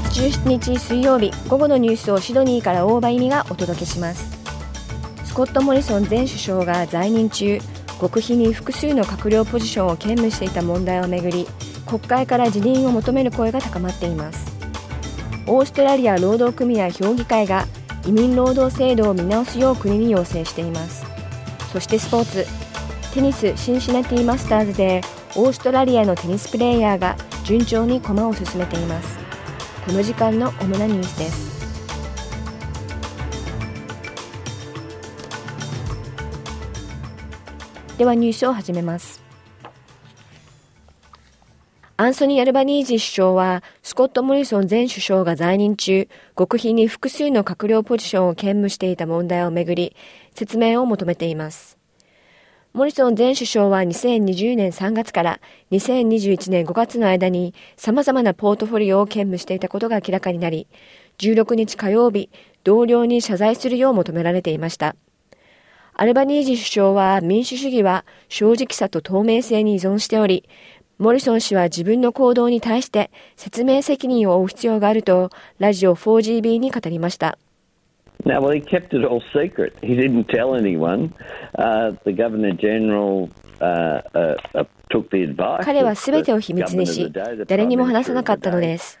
月17日水曜日午後のニュースをシドニーから大場意味がお届けします。スコット・モリソン前首相が在任中。極秘に複数の閣僚ポジションを兼務していた問題をめぐり国会から辞任を求める声が高まっています。オーストラリア労働組合評議会が移民労働制度を見直すよう国に要請しています。そしてスポーツ。テニスシンシナティマスターズでオーストラリアのテニスプレーヤーが順調に駒を進めています。この時間の主なニュースですではニュースを始めますアンソニー・アルバニージー首相は、スコット・モリソン前首相が在任中、極秘に複数の閣僚ポジションを兼務していた問題をめぐり、説明を求めています。モリソン前首相は2020年3月から2021年5月の間に様々なポートフォリオを兼務していたことが明らかになり、16日火曜日、同僚に謝罪するよう求められていました。アルバニージ首相は民主主義は正直さと透明性に依存しており、モリソン氏は自分の行動に対して説明責任を負う必要があるとラジオ 4GB に語りました。Now, well, he kept it all secret. He didn't tell anyone. Uh, the Governor General uh, uh, took the advice. 彼はすべてを秘密にし、誰にも話さなかったのです。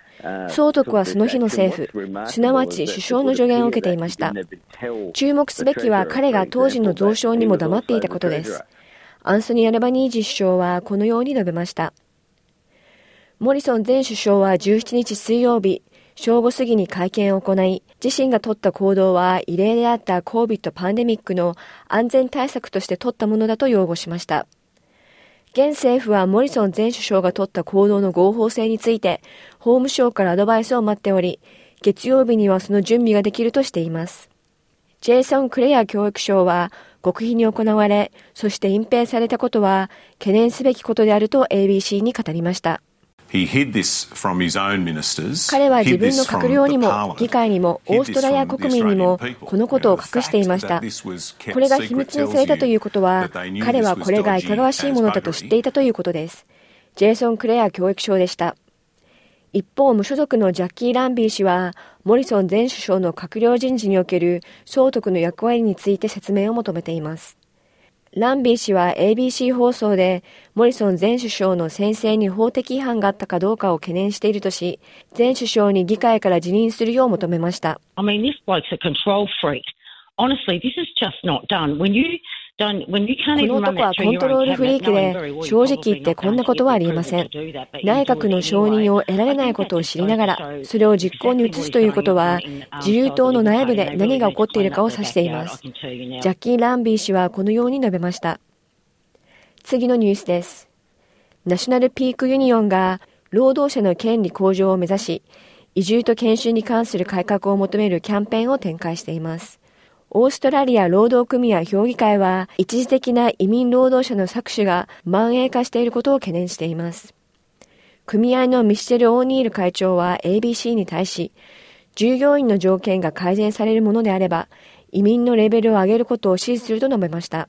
総督はその日の政府、すなわち首相の助言を受けていました。注目すべきは彼が当時の蔵書にも黙っていたことです。アンソニー・アルバニージ首相はこのように述べました。モリソン前首相は17日水曜日、正午過ぎに会見を行い、自身が取った行動は異例であった COVID パンデミックの安全対策として取ったものだと擁護しました。現政府はモリソン前首相が取った行動の合法性について、法務省からアドバイスを待っており、月曜日にはその準備ができるとしています。ジェイソン・クレア教育相は、極秘に行われ、そして隠蔽されたことは、懸念すべきことであると ABC に語りました。彼は自分の閣僚にも議会にもオーストラリア国民にもこのことを隠していました。これが秘密にされたということは彼はこれがいかがわしいものだと知っていたということです。ジェイソン・クレア教育相でした。一方、無所属のジャッキー・ランビー氏は、モリソン前首相の閣僚人事における総督の役割について説明を求めています。ランビー氏は ABC 放送で、モリソン前首相の先生に法的違反があったかどうかを懸念しているとし、前首相に議会から辞任するよう求めました。I mean, この男はコントロールフリークで、正直言ってこんなことはありえません。内閣の承認を得られないことを知りながら、それを実行に移すということは、自由党の内部で何が起こっているかを指しています。ジャッキー・ランビー氏はこのように述べました。次のニュースです。ナショナルピークユニオンが労働者の権利向上を目指し、移住と研修に関する改革を求めるキャンペーンを展開しています。オーストラリア労働組合評議会は一時的な移民労働者の搾取が蔓延化していることを懸念しています。組合のミシェル・オーニール会長は ABC に対し、従業員の条件が改善されるものであれば、移民のレベルを上げることを支持すると述べました。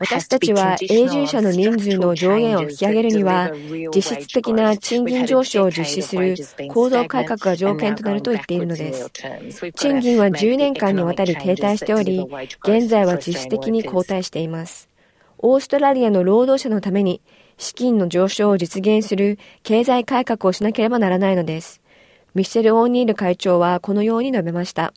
私たちは永住者の人数の上限を引き上げるには、実質的な賃金上昇を実施する構造改革が条件となると言っているのです。賃金は10年間にわたり停滞しており、現在は実質的に後退しています。オーストラリアの労働者のために、資金の上昇を実現する経済改革をしなければならないのです。ミッシェル・オーニール会長はこのように述べました。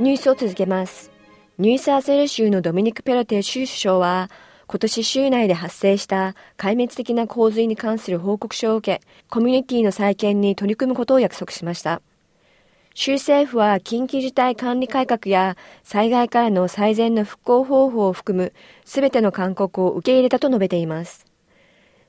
ニュースを続けます。ニューサーセル州のドミニク・ペロテ州首相は、今年州内で発生した壊滅的な洪水に関する報告書を受け、コミュニティの再建に取り組むことを約束しました。州政府は緊急事態管理改革や災害からの最善の復興方法を含むすべての勧告を受け入れたと述べています。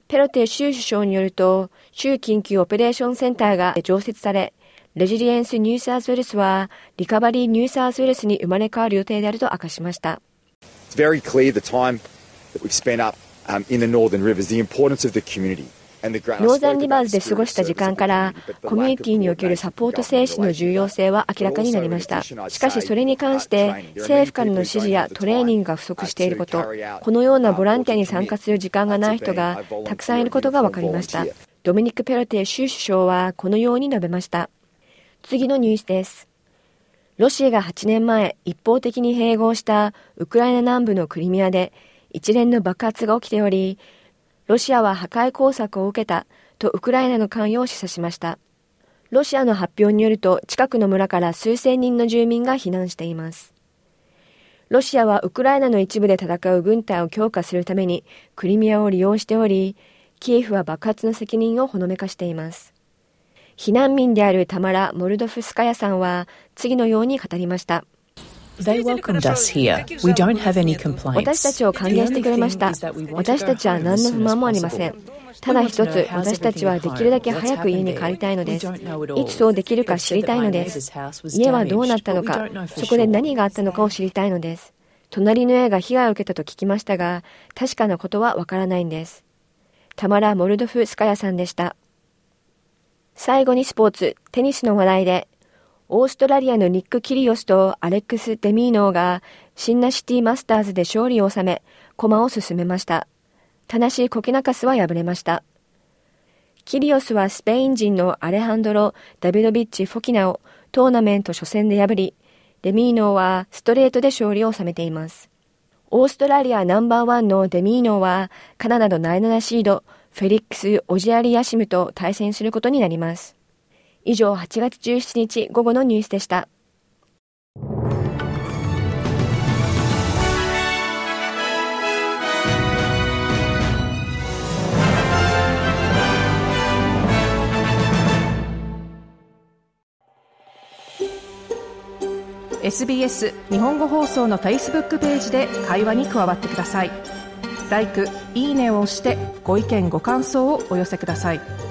ペロテ州首相によると、州緊急オペレーションセンターが常設され、レジリエンス・ニューサースウェルスはリカバリー・ニューサースウェルスに生まれ変わる予定であると明かしました。It's very clear the time that we've spent up um, in the northern rivers, the importance of the community. ノーザンリバーズで過ごした時間からコミュニティにおけるサポート精神の重要性は明らかになりましたしかしそれに関して政府からの指示やトレーニングが不足していることこのようなボランティアに参加する時間がない人がたくさんいることが分かりましたドミニク・ペロテ州首相はこのように述べました次のニュースですロシアが8年前一方的に併合したウクライナ南部のクリミアで一連の爆発が起きておりロシアは破壊工作を受けたとウクライナの関与を示唆しました。ロシアの発表によると近くの村から数千人の住民が避難しています。ロシアはウクライナの一部で戦う軍隊を強化するためにクリミアを利用しており、キエフは爆発の責任をほのめかしています。避難民であるタマラ・モルドフスカヤさんは次のように語りました。私たちを歓迎してくれました。私たちは何の不満もありません。ただ一つ、私たちはできるだけ早く家に帰りたいのです。いつそうできるか知りたいのです。家はどうなったのか、そこで何があったのかを知りたいのです。隣の家が被害を受けたと聞きましたが、確かなことはわからないんです。タマラ・モルドフスカヤさんでした。最後にスポーツ、テニスの話題で、オーストラリアのニック・キリオスとアレックス・デミーノーがシンナシティマスターズで勝利を収め、駒を進めました。ただしコケナカスは敗れました。キリオスはスペイン人のアレハンドロ・ダビドビッチ・フォキナをトーナメント初戦で破り、デミーノーはストレートで勝利を収めています。オーストラリアナンバーワンのデミーノーはカナダのナイナナシード、フェリックス・オジアリアシムと対戦することになります。以上8月17日午後のニュースでした。SBS 日本語放送の Facebook ページで会話に加わってください。L i いいねを押してご意見ご感想をお寄せください。